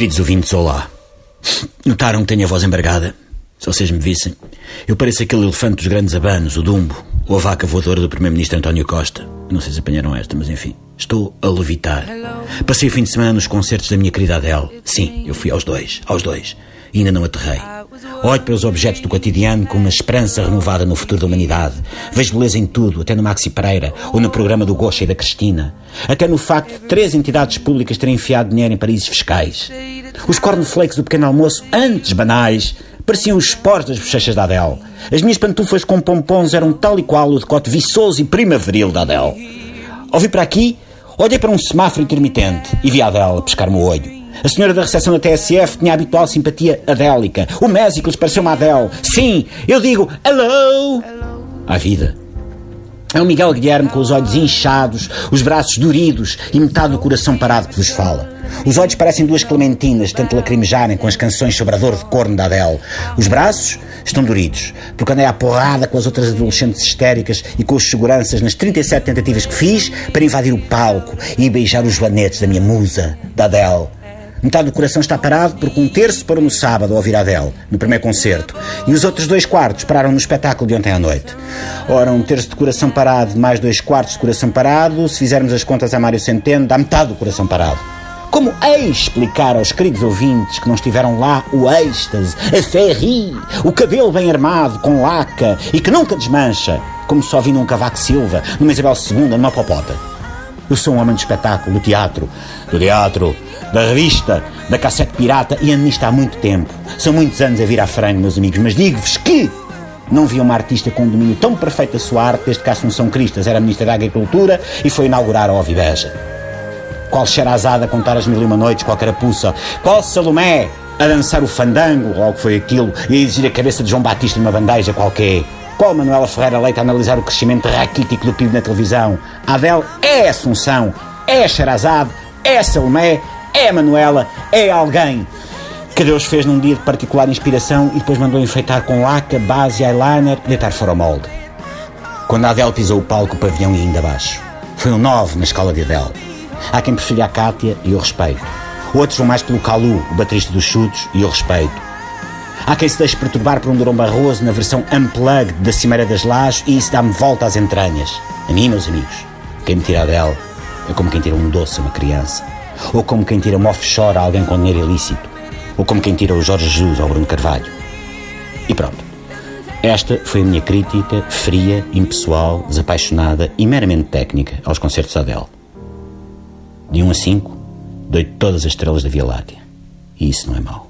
Queridos ouvintes, olá. Notaram que tenho a voz embargada? Se vocês me vissem, eu pareço aquele elefante dos grandes abanos, o Dumbo, ou a vaca voadora do Primeiro-Ministro António Costa. Não sei se apanharam esta, mas enfim. Estou a levitar. Passei o fim de semana nos concertos da minha querida Adele. Sim, eu fui aos dois, aos dois. E ainda não aterrei. Olho para os objetos do cotidiano com uma esperança renovada no futuro da humanidade. Vejo beleza em tudo, até no Maxi Pereira, ou no programa do Gosha e da Cristina. Até no facto de três entidades públicas terem enfiado dinheiro em paraísos fiscais. Os cornflakes do pequeno almoço, antes banais, pareciam os esporos das bochechas da Adele. As minhas pantufas com pompons eram tal e qual o decote viçoso e primaveril da Adele. Ouvi para aqui, olhei para um semáforo intermitente e vi a Adele pescar-me o olho. A senhora da recepção da TSF tinha a habitual simpatia adélica. O Mésicles pareceu uma Adele. Sim, eu digo hello à vida. É o Miguel Guilherme com os olhos inchados, os braços doridos e metade do coração parado que vos fala. Os olhos parecem duas clementinas, tanto lacrimejarem com as canções sobre a dor de corno da Adele. Os braços estão doridos, porque andei à porrada com as outras adolescentes histéricas e com os seguranças nas 37 tentativas que fiz para invadir o palco e beijar os joanetes da minha musa, da Adele. Metade do coração está parado porque um terço parou no sábado a ouvir a Adele, no primeiro concerto, e os outros dois quartos pararam no espetáculo de ontem à noite. Ora, um terço de coração parado mais dois quartos de coração parado, se fizermos as contas a Mário Centeno, dá metade do coração parado. Como explicar aos queridos ouvintes que não estiveram lá o êxtase, a ferri, o cabelo bem armado com laca e que nunca desmancha, como só vi num Cavaco Silva, numa Isabel II, numa popota? Eu sou um homem de espetáculo, do teatro, do teatro, da revista, da cassete pirata e ando nisto há muito tempo. São muitos anos a vir à frente, meus amigos, mas digo-vos que não vi uma artista com um domínio tão perfeito da sua arte desde que a Assunção Cristas era Ministra da Agricultura e foi inaugurar a Oviveja. Qual Xerazada a contar as mil e uma noites com a carapuça? Qual Salomé a dançar o fandango, ou foi aquilo, e a exigir a cabeça de João Batista numa bandeja qualquer? Qual Manuela Ferreira Leite a analisar o crescimento raquítico do PIB na televisão? A Adele é Assunção, é Xerazade, é Salomé, é Manuela, é alguém que Deus fez num dia de particular inspiração e depois mandou enfeitar com laca, base, eyeliner e deitar fora o molde. Quando a Adele pisou o palco, o pavilhão ia ainda abaixo. Foi um 9 na escala de Adele. Há quem prefira a Cátia e eu respeito. Outros vão mais pelo Calu, o baterista dos chutos, e eu respeito. Há quem se deixe perturbar por um Durão Barroso na versão unplugged da Cimeira das Lajes e isso dá-me volta às entranhas. A mim, meus amigos, quem me tira dela é como quem tira um doce a uma criança. Ou como quem tira um offshore a alguém com dinheiro ilícito. Ou como quem tira o Jorge Jesus ao Bruno Carvalho. E pronto. Esta foi a minha crítica fria, impessoal, desapaixonada e meramente técnica aos concertos Adele. De 1 a 5, dou todas as estrelas da Via Láctea. E isso não é mau.